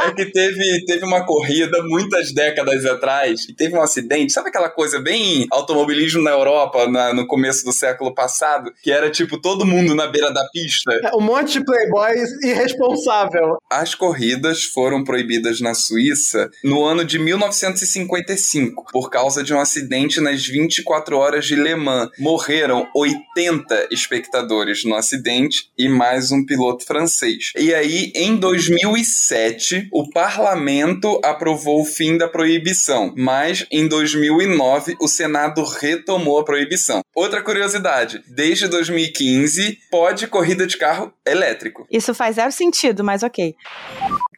É que teve, teve uma corrida muitas décadas atrás e teve um acidente. Sabe aquela coisa bem automobilismo na Europa na- no começo do século passado? Que era tipo todo mundo na beira da pista. Um monte de playboy irresponsável. As corridas foram proibidas na Suíça no ano de 1955 por causa de um acidente nas 24 horas de Le Mans. Morreram 80 espectadores no acidente e mais um piloto francês. E aí, em 2007, o parlamento aprovou o fim da proibição, mas em 2009 o Senado retomou a proibição. Outra curiosidade: desde 2015 pode corrida de carro elétrico. Isso faz zero sentido, mas ok.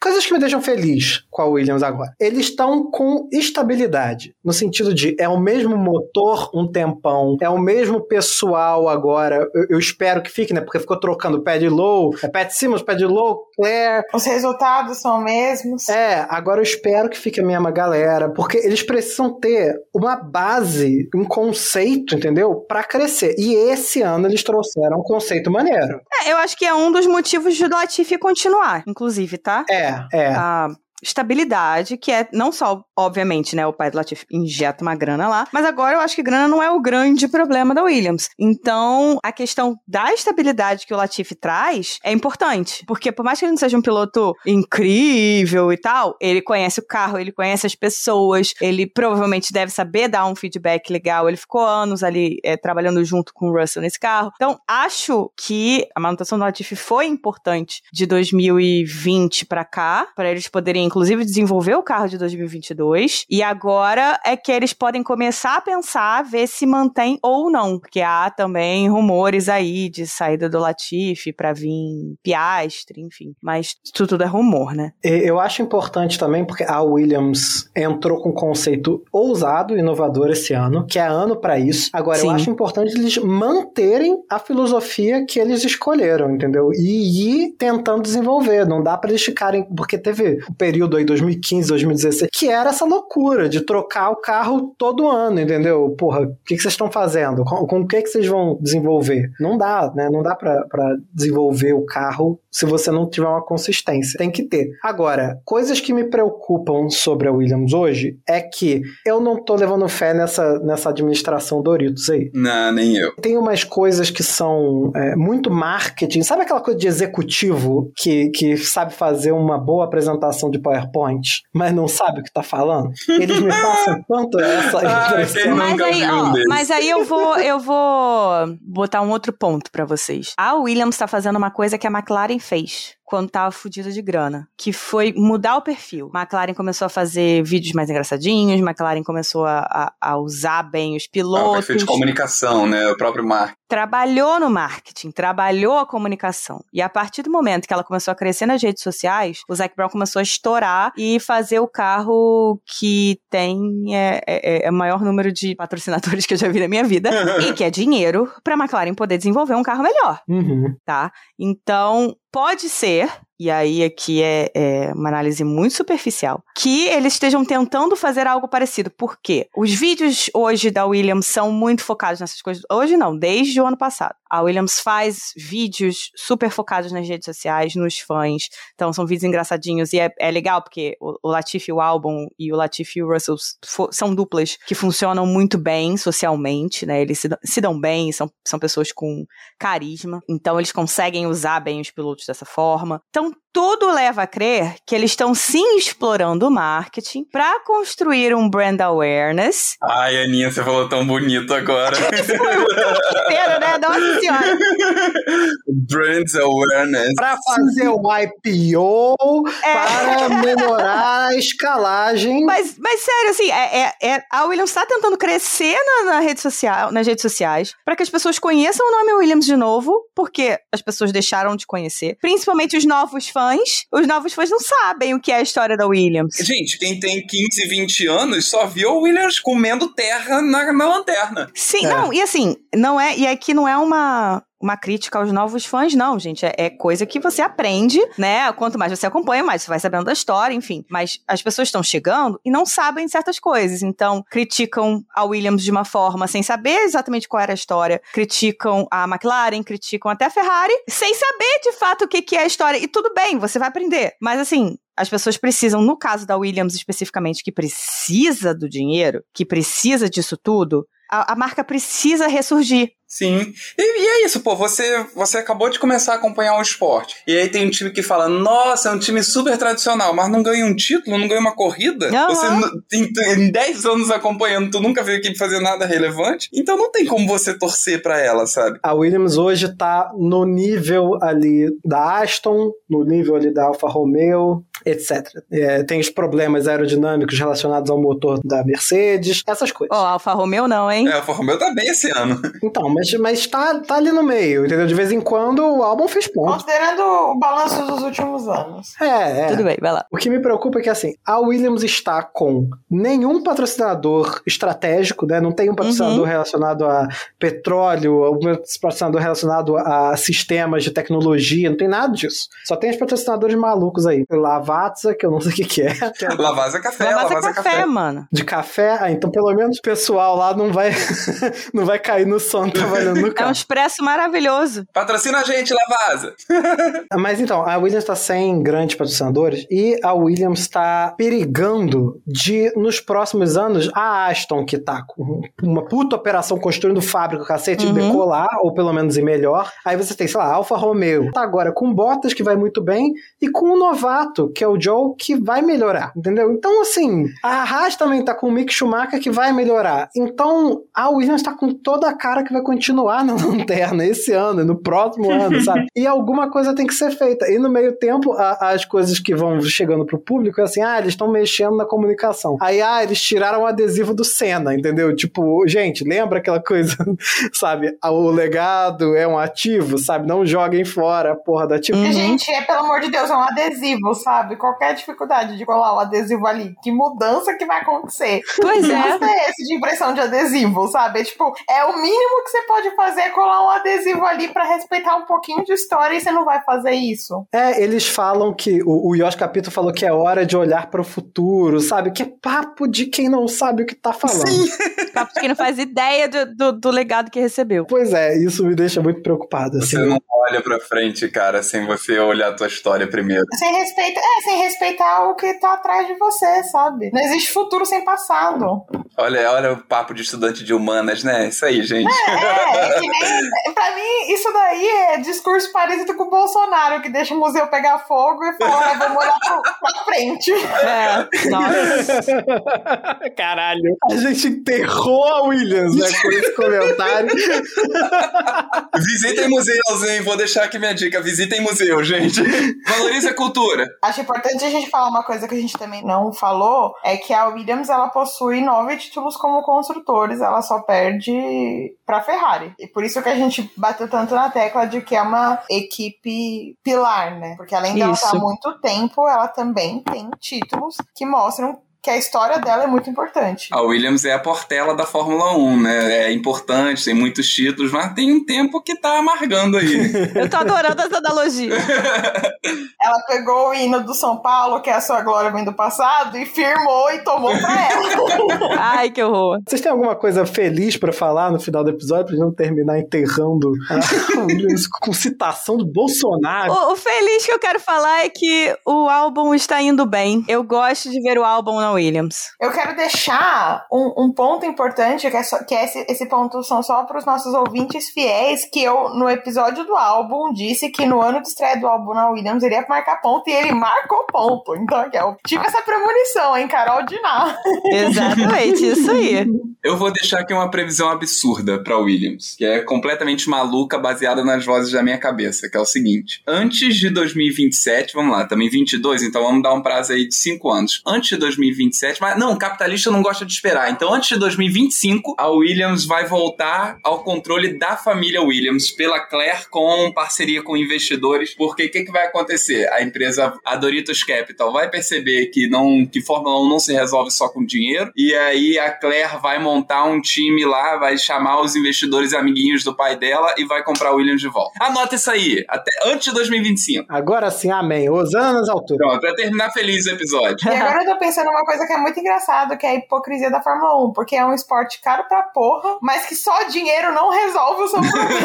Coisas que me deixam feliz com a Williams agora. Eles estão com estabilidade. No sentido de é o mesmo motor um tempão, é o mesmo pessoal agora. Eu, eu espero que fique, né? Porque ficou trocando pad low, é pad Simmons, pad low, Claire. Os resultados são mesmos. É, agora eu espero que fique a mesma galera, porque eles precisam ter uma base, um conceito, entendeu? Pra crescer. E esse ano eles trouxeram um conceito maneiro. É, eu acho que é um dos motivos de Latifi continuar, inclusive, tá? É, é. A estabilidade, que é não só, obviamente, né, o pai do Latifi injeta uma grana lá, mas agora eu acho que grana não é o grande problema da Williams. Então, a questão da estabilidade que o Latifi traz é importante, porque por mais que ele não seja um piloto incrível e tal, ele conhece o carro, ele conhece as pessoas, ele provavelmente deve saber dar um feedback legal, ele ficou anos ali é, trabalhando junto com o Russell nesse carro. Então, acho que a manutenção do Latifi foi importante de 2020 pra cá, para eles poderem inclusive desenvolver o carro de 2022. E agora é que eles podem começar a pensar, ver se mantém ou não, porque há também rumores aí de saída do Latifi para vir Piastre, enfim. Mas isso tudo é rumor, né? Eu acho importante também porque a Williams entrou com um conceito ousado, inovador esse ano, que é ano pra isso. Agora, Sim. eu acho importante eles manterem a filosofia que eles escolheram, entendeu? E ir tentando desenvolver. Não dá pra eles ficarem. Porque teve o período aí, 2015, 2016, que era essa loucura de trocar o carro todo ano, entendeu? Porra, o que, que vocês estão fazendo? Com, com o que, que vocês vão desenvolver? Não dá, né? Não dá pra, pra desenvolver o carro se você não tiver uma consistência. Tem que ter. Agora, coisas que me preocupam sobre a Williams hoje é que eu não tô levando fé nessa, nessa administração Doritos aí. Não, nem eu. Tem umas coisas que são é, muito marketing. Sabe aquela coisa de executivo que, que sabe fazer uma boa apresentação de PowerPoint, mas não sabe o que tá falando? Eles me passam (laughs) tanto essa Ah, impressão. quem Mas aí, ó, mas aí eu vou, eu vou botar um outro ponto pra vocês. A Williams tá fazendo uma coisa que a McLaren fez quando tava fudida de grana, que foi mudar o perfil. McLaren começou a fazer vídeos mais engraçadinhos, McLaren começou a, a- a usar bem os Ah, o pilotos. perfil de comunicação, né? O próprio Mark. trabalhou no marketing, trabalhou a comunicação. E a partir do momento que ela começou a crescer nas redes sociais, o Zac Brown começou a estourar e fazer o carro que tem é, é- é o maior número de patrocinadores (laughs) que eu já vi na minha vida (laughs) e que é dinheiro para a McLaren poder desenvolver um carro melhor, Uhum. tá? Então, pode ser e aí aqui é, é uma análise muito superficial, que eles estejam tentando fazer algo parecido. Por quê? Os vídeos hoje da Williams são muito focados nessas coisas. Hoje não, desde o ano passado. A Williams faz vídeos super focados nas redes sociais, nos fãs. Então são vídeos engraçadinhos e é, é legal porque o, o Latifi, o álbum e o Latifi e o Russell são duplas que funcionam muito bem socialmente, né? Eles se, dão- se dão bem, são, são pessoas com carisma. Então eles conseguem usar bem os pilotos dessa forma. Então tudo leva a crer que eles estão sim explorando o marketing para construir um brand awareness. Ai, Aninha, você falou tão bonito agora. (laughs) Pera, né? Nossa senhora. Brands awareness. Pra fazer o IPO, É. para melhorar a escalagem. Mas, mas sério, assim, é, é- é- a Williams está tentando crescer na, na rede social, nas redes sociais para que as pessoas conheçam o nome Williams de novo, porque as pessoas deixaram de conhecer. Principalmente os novos fãs. Os novos fãs não sabem o que é a história da Williams. Gente, quem tem 15, 20 anos só viu o Williams comendo terra na, na lanterna. Sim, É. não, e assim, não é. E aqui não é uma. Uma crítica aos novos fãs, não, gente. É, é coisa que você aprende, né? Quanto mais você acompanha, mais você vai sabendo da história, enfim. Mas as pessoas estão chegando e não sabem certas coisas. Então, criticam a Williams de uma forma sem saber exatamente qual era a história. Criticam a McLaren, criticam até a Ferrari, sem saber de fato o que, que é a história. E tudo bem, você vai aprender. Mas assim, as pessoas precisam, no caso da Williams especificamente, que precisa do dinheiro, que precisa disso tudo, a, a marca precisa ressurgir. Sim. E, e é isso, pô. Você, você acabou de começar a acompanhar o esporte. E aí tem um time que fala: Nossa, é um time super tradicional, mas não ganha um título, não ganha uma corrida. Aham. Você, em, em 10 anos acompanhando, tu nunca viu a equipe fazer nada relevante. Então não tem como você torcer pra ela, sabe? A Williams hoje tá no nível ali da Aston, no nível ali da Alfa Romeo, etc. É, tem os problemas aerodinâmicos relacionados ao motor da Mercedes, essas coisas. Ó, Alfa Romeo não, hein? É, a Alfa Romeo tá bem esse ano. Então, mas, mas tá, tá ali no meio, entendeu? De vez em quando o álbum fez ponto. Considerando o balanço dos últimos anos. É, é. Tudo bem, vai lá. O que me preocupa é que, assim, a Williams está com nenhum patrocinador estratégico, né? Não tem um patrocinador Uhum. relacionado a petróleo, um patrocinador relacionado a sistemas de tecnologia, não tem nada disso. Só tem os patrocinadores malucos aí. Lavazza, que eu não sei o que, que é, (laughs) é Lavazza Café, Lavazza Lavazza café, Café. mano. de café. Ah, então pelo menos o pessoal lá não vai, (laughs) não vai cair no sono (laughs) trabalhando no É um carro. expresso maravilhoso. Patrocina a gente, Lavazza. (laughs) Mas então, a Williams está sem grandes patrocinadores e a Williams está perigando de, nos próximos anos, a Aston, que tá com uma puta operação construindo fábrica, cacete, Uhum. decolar, ou pelo menos ir melhor. Aí você tem, sei lá, Alfa Romeo. Tá agora com Bottas, que vai muito bem, e com o novato, que é o Joe, que vai melhorar, entendeu? Então, assim, a Haas também tá com o Mick Schumacher, que vai melhorar. Então, a Williams tá com toda a cara que vai continuar na (laughs) lanterna esse ano, e no próximo ano, sabe? E alguma coisa tem que ser feita. E no meio tempo, a- as coisas que vão chegando pro público é assim, ah, eles estão mexendo na comunicação. Aí, ah, eles tiraram o adesivo do Senna, entendeu? Tipo, gente, lembra aquela coisa, (laughs) sabe? Ah, O legado é um ativo, sabe? Não joguem fora a porra do ativo. Uhum. Gente, é pelo amor de Deus, é um adesivo, sabe? Qualquer dificuldade de colar o adesivo ali, que mudança que vai acontecer? Pois é. é esse de impressão de adesivo, sabe? É, tipo, é o mínimo que você pode fazer é colar um adesivo ali pra respeitar um pouquinho de história e você não vai fazer isso. É, eles falam que o, o Yoshi Capito falou que é hora de olhar para o futuro, sabe? Que é papo de quem não sabe o que tá falando. (laughs) Papo de quem não faz ideia do, do, do legado que recebeu. Pois é, isso me deixa muito preocupado. Assim. Você não olha pra frente, cara, sem você olhar a tua história primeiro. Sem respeitar, é, sem respeitar o que tá atrás de você, sabe? Não existe futuro sem passado. Olha, olha o papo de estudante de humanas, né? Isso aí, gente. É, é (laughs) que nem. Pra mim, isso daí é discurso parecido com o Bolsonaro, que deixa o museu pegar fogo e fala, ah, vamos olhar pro- pra frente. É, nossa. (laughs) Caralho. A gente enterrou a Williams, né? Com esse comentário. (laughs) Visitem museus, hein? Vou deixar aqui minha dica. Visitem museu, gente. Valorize a cultura. Acho importante a gente falar uma coisa que a gente também não falou, é que a Williams ela possui nove títulos como construtores, ela só perde pra Ferrari. E por isso que a gente bateu tanto na tecla de que é uma equipe pilar, né? Porque além dela Isso. estar há muito tempo, ela também tem títulos que mostram que a história dela é muito importante. A Williams é a portela da Fórmula 1, né? É importante, tem muitos títulos, mas tem um tempo que tá amargando aí. (laughs) Eu tô adorando essa analogia. (laughs) Ela pegou o hino do São Paulo, que é a sua glória vem do passado, e firmou e tomou pra ela. (laughs) Ai, que horror. Vocês têm alguma coisa feliz pra falar no final do episódio, pra gente não terminar enterrando a Williams com citação do Bolsonaro? O, o feliz que eu quero falar é que o álbum está indo bem. Eu gosto de ver o álbum na Williams. Eu quero deixar um, um ponto importante, que, é só- que é esse, esse ponto são só para os nossos ouvintes fiéis, que eu, no episódio do álbum, disse que no ano de estreia do álbum na Williams iria marcar ponto, e ele marcou ponto. Então, aqui, eu tive essa premonição, hein, Carol Diná. (laughs) Exatamente, isso aí. Eu vou deixar aqui uma previsão absurda pra Williams, que é completamente maluca, baseada nas vozes da minha cabeça, que é o seguinte: antes de 2027, vamos lá, também 22, então vamos dar um prazo aí de 5 anos. Antes de 2027, mas não, capitalista não gosta de esperar. Então, antes de 2025, a Williams vai voltar ao controle da família Williams pela Claire com parceria com investidores, porque o que, que vai acontecer? A empresa a Doritos Capital vai perceber que não que Fórmula 1 não se resolve só com dinheiro, e aí a Claire vai montar um time lá, vai chamar os investidores amiguinhos do pai dela e vai comprar o Williams de volta. Anota isso aí, até antes de 2025. Agora sim, amém. Osana nas alturas. Pronto, pra terminar feliz o episódio. E agora eu tô pensando uma coisa que é muito engraçado, que é a hipocrisia da Fórmula 1, porque é um esporte caro pra porra, mas que só dinheiro não resolve o seu (laughs) problema.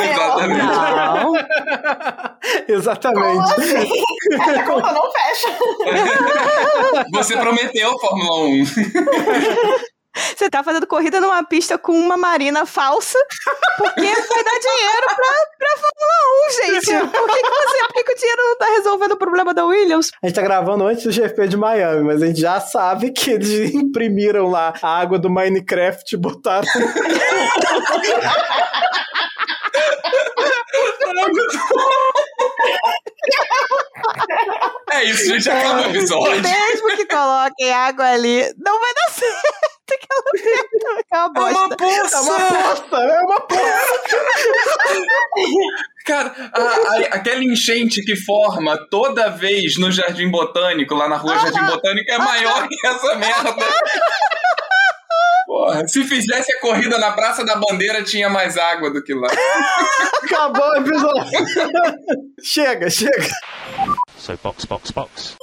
Exatamente. Exatamente. assim? Essa conta não fecha. (laughs) Você prometeu Fórmula 1. (laughs) Você tá fazendo corrida numa pista com uma marina falsa, porque vai dar dinheiro pra, pra Fórmula 1, gente. Por que, que você, por que, que o dinheiro não tá resolvendo o problema da Williams? A gente tá gravando antes do GP de Miami, mas a gente já sabe que eles imprimiram lá a água do Minecraft e botaram. É isso, gente, acaba o episódio. Mesmo que coloquem água ali, não vai dar (laughs) certo. Aquela merda é uma É uma bosta. poça! É uma poça! É uma poça! (laughs) Cara, a- a- aquela enchente que forma toda vez no Jardim Botânico, lá na rua Jardim Botânico, é maior que essa merda. (laughs) Porra, se fizesse a corrida na Praça da Bandeira, tinha mais água do que lá. (laughs) Acabou o episódio. (laughs) chega, chega. So box, box, box.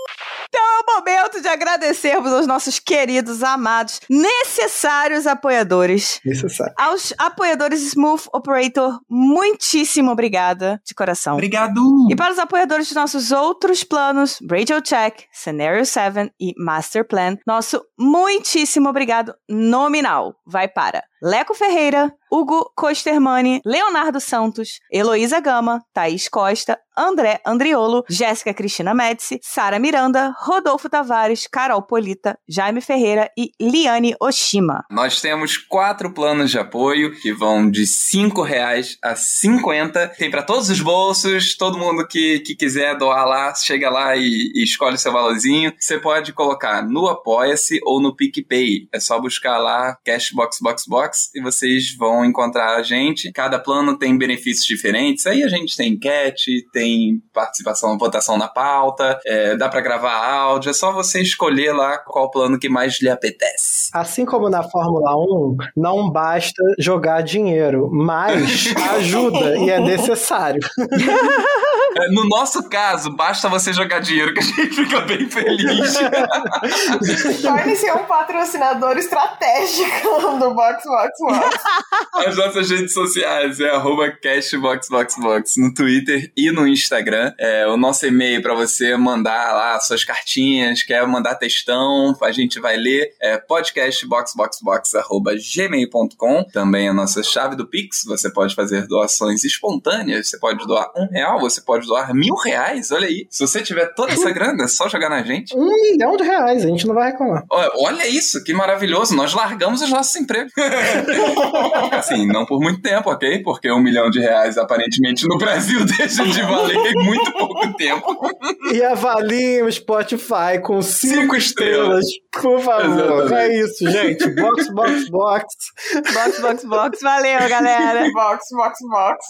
Então é o momento de agradecermos aos nossos queridos, amados, necessários apoiadores. Necessário. Aos apoiadores Smooth Operator, muitíssimo obrigada de coração. Obrigado! E para os apoiadores de nossos outros planos, Radio Check, Scenario 7 e Master Plan, nosso muitíssimo obrigado nominal vai para Leco Ferreira, Hugo Costermani, Leonardo Santos, Heloísa Gama, Thaís Costa, André Andriolo, Jéssica Cristina Médici, Sara Miranda, Rodolfo Tavares, Carol Polita, Jaime Ferreira e Liane Oshima. Nós temos quatro planos de apoio que vão de 5 reais a 50. Tem para todos os bolsos, todo mundo que, que quiser doar lá, chega lá e, e escolhe seu valorzinho. Você pode colocar no Apoia-se ou no PicPay. É só buscar lá Cashbox Box Box e vocês vão encontrar a gente. Cada plano tem benefícios diferentes. Aí a gente tem enquete, tem participação, votação na pauta, é, dá para gravar áudio. É só você escolher lá qual plano que mais lhe apetece. Assim como na Fórmula 1, não basta jogar dinheiro, mas (laughs) ajuda e é necessário. É, No nosso caso, basta você jogar dinheiro que a gente fica bem feliz. Torne-se um patrocinador estratégico do Box Box Box. (laughs) (laughs) As nossas redes sociais é arroba cashboxboxbox no Twitter e no Instagram. É, o nosso e-mail para você mandar lá suas cartinhas, quer mandar textão, a gente vai ler. É podcastboxboxbox.gmail.com Também a nossa chave do Pix. Você pode fazer doações espontâneas. Você pode doar um real, você pode doar mil reais. Olha aí. Se você tiver toda essa (laughs) grana, é só jogar na gente. Um milhão de reais, a gente não vai reclamar. Olha, olha isso, que maravilhoso. Nós largamos os nossos empregos. (laughs) assim, não por muito tempo, ok? Porque um milhão de reais, aparentemente, no Brasil (laughs) deixa de valer em muito pouco tempo. E avaliem o Spotify com cinco, Cinco estrelas. Por favor. Exatamente. É isso, gente. Box, box, box. Box, box, box. Valeu, galera. Box Box Box.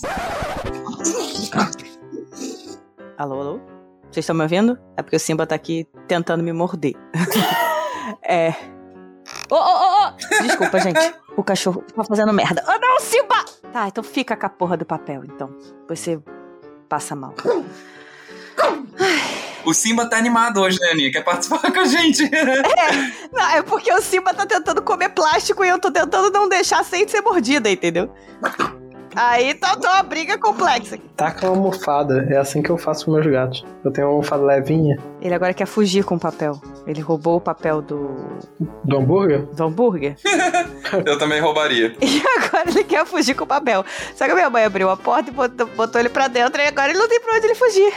Alô, alô? Vocês estão me ouvindo? É porque o Simba tá aqui tentando me morder. (laughs) é. Ô, ô, ô, ô! Desculpa, gente. O cachorro tá fazendo merda. Ah, não, Simba! Tá, então fica com a porra do papel, então. Você passa mal. O Simba tá animado hoje, né, Aninha? Quer participar com a gente? Não, é porque o Simba tá tentando comer plástico e eu tô tentando não deixar sem ser mordida, entendeu? Aí tá tá uma briga complexa aqui. Taca uma almofada. É assim que eu faço com meus gatos. Eu tenho uma almofada levinha Ele agora quer fugir com o papel. Ele roubou o papel do, do hambúrguer. do hambúrguer. (laughs) Eu também roubaria. (laughs) E agora ele quer fugir com o papel. Só que a minha mãe abriu a porta e botou, botou ele pra dentro e agora ele não tem pra onde ele fugir.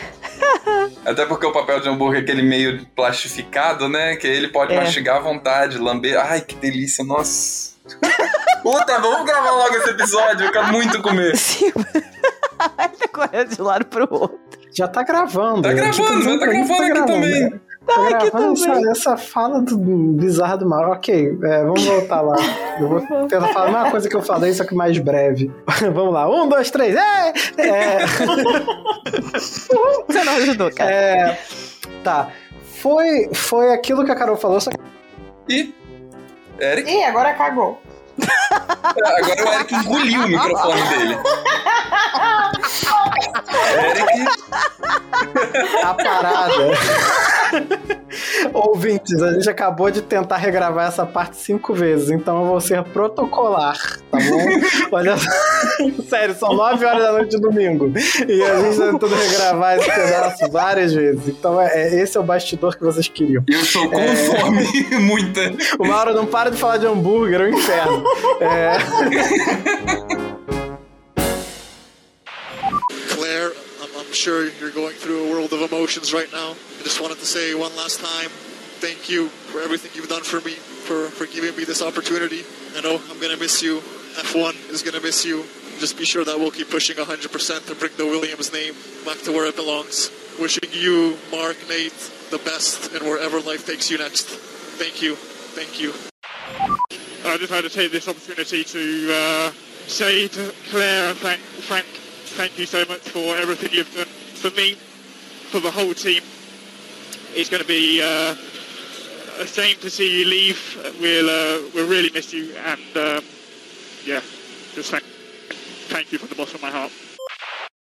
(laughs) Até porque o papel de hambúrguer é aquele meio plastificado, né? Que ele pode É. mastigar à vontade, lamber. Ai, que delícia, nossa. Puta, vamos gravar logo esse episódio, eu quero muito comer. Tá correndo de um lado pro outro. Já tá gravando. Tá Eu gravando, tô dizendo tá pra gente que gravando aqui também. Tá Tá aqui gravando também. essa, essa fala do bizarra do mal. Ok, é, vamos voltar lá. Eu vou tentar falar a mesma coisa que eu falei, só que mais breve. (laughs) vamos lá. Um, dois, três. É! é (laughs) Você não ajudou, cara. É, tá. Foi, foi aquilo que a Carol falou, só que E. Eric? Ih, agora cagou. Agora o Eric engoliu o microfone dele. (laughs) Eric. a parada. (laughs) Ouvintes, a gente acabou de tentar regravar essa parte cinco vezes, então eu vou ser protocolar, tá bom? (laughs) Olha só. (laughs) Sério, são nove horas da noite de domingo. E a gente tá tentando regravar esse pedaço várias vezes. Então é, é- esse é o bastidor que vocês queriam. Eu estou com fome, muita. O Mauro não para de falar de hambúrguer, é um inferno. É. Claire, I'm, I'm sure you're going through a world of emotions right now. I just wanted to say one last time, thank you for everything you've done for me, for, for giving me this opportunity. I know I'm going to miss you. F1 is going to miss you. Just be sure that we'll keep pushing 100% to bring the Williams name back to where it belongs. Wishing you, Mark, Nate, the best and wherever life takes you next. Thank you. Thank you. I just had to take this opportunity to uh, say to Claire and Frank, thank you so much for everything you've done for me, for the whole team. It's going to be uh, a shame to see you leave. We'll uh, we'll really miss you, and um, yeah, just thank thank you from the bottom of my heart.